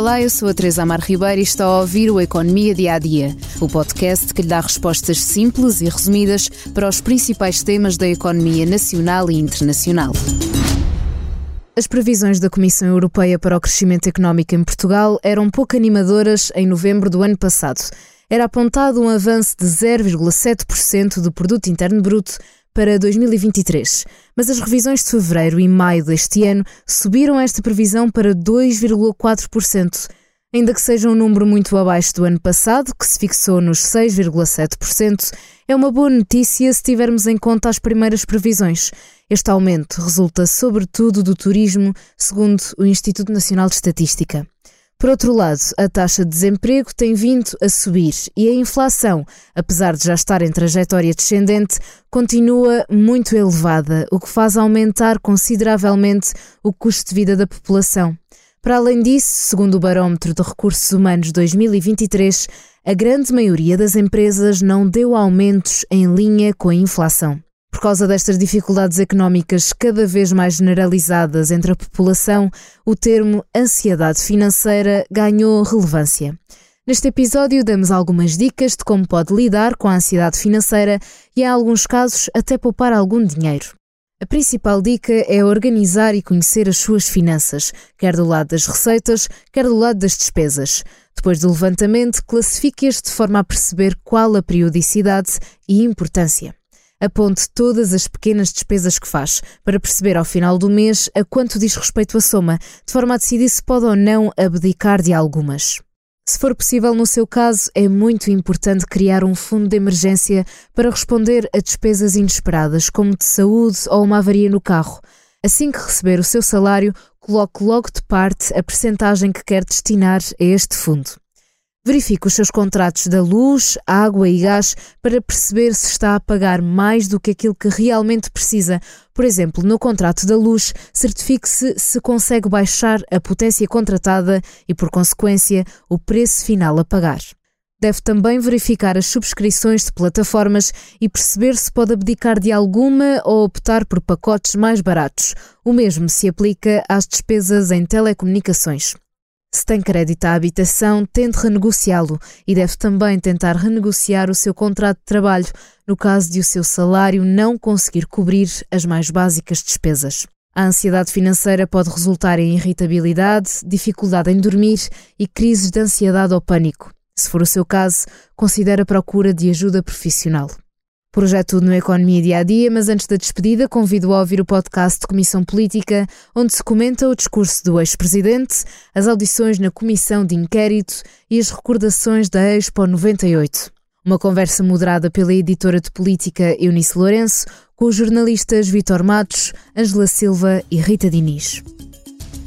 Olá, eu sou a Teresa Amar Ribeiro e está a ouvir o Economia Dia a Dia, o podcast que lhe dá respostas simples e resumidas para os principais temas da economia nacional e internacional. As previsões da Comissão Europeia para o crescimento económico em Portugal eram pouco animadoras em novembro do ano passado. Era apontado um avanço de 0,7% do produto interno bruto para 2023, mas as revisões de fevereiro e maio deste ano subiram esta previsão para 2,4%, ainda que seja um número muito abaixo do ano passado, que se fixou nos 6,7%. É uma boa notícia se tivermos em conta as primeiras previsões. Este aumento resulta sobretudo do turismo, segundo o Instituto Nacional de Estatística. Por outro lado, a taxa de desemprego tem vindo a subir e a inflação, apesar de já estar em trajetória descendente, continua muito elevada, o que faz aumentar consideravelmente o custo de vida da população. Para além disso, segundo o Barómetro de Recursos Humanos 2023, a grande maioria das empresas não deu aumentos em linha com a inflação. Por causa destas dificuldades económicas cada vez mais generalizadas entre a população, o termo ansiedade financeira ganhou relevância. Neste episódio, damos algumas dicas de como pode lidar com a ansiedade financeira e, em alguns casos, até poupar algum dinheiro. A principal dica é organizar e conhecer as suas finanças, quer do lado das receitas, quer do lado das despesas. Depois do levantamento, classifique-as de forma a perceber qual a periodicidade e importância. Aponte todas as pequenas despesas que faz para perceber ao final do mês a quanto diz respeito a soma, de forma a decidir se pode ou não abdicar de algumas. Se for possível no seu caso, é muito importante criar um fundo de emergência para responder a despesas inesperadas, como de saúde ou uma avaria no carro. Assim que receber o seu salário, coloque logo de parte a percentagem que quer destinar a este fundo. Verifique os seus contratos da luz, água e gás para perceber se está a pagar mais do que aquilo que realmente precisa. Por exemplo, no contrato da luz, certifique-se se consegue baixar a potência contratada e, por consequência, o preço final a pagar. Deve também verificar as subscrições de plataformas e perceber se pode abdicar de alguma ou optar por pacotes mais baratos. O mesmo se aplica às despesas em telecomunicações. Se tem crédito à habitação, tente renegociá-lo e deve também tentar renegociar o seu contrato de trabalho no caso de o seu salário não conseguir cobrir as mais básicas despesas. A ansiedade financeira pode resultar em irritabilidade, dificuldade em dormir e crises de ansiedade ou pânico. Se for o seu caso, considere a procura de ajuda profissional. Projeto tudo no Economia Dia a Dia, mas antes da despedida, convido a ouvir o podcast de Comissão Política, onde se comenta o discurso do ex-presidente, as audições na Comissão de Inquérito e as recordações da Expo 98. Uma conversa moderada pela editora de política Eunice Lourenço, com os jornalistas Vitor Matos, Angela Silva e Rita Diniz.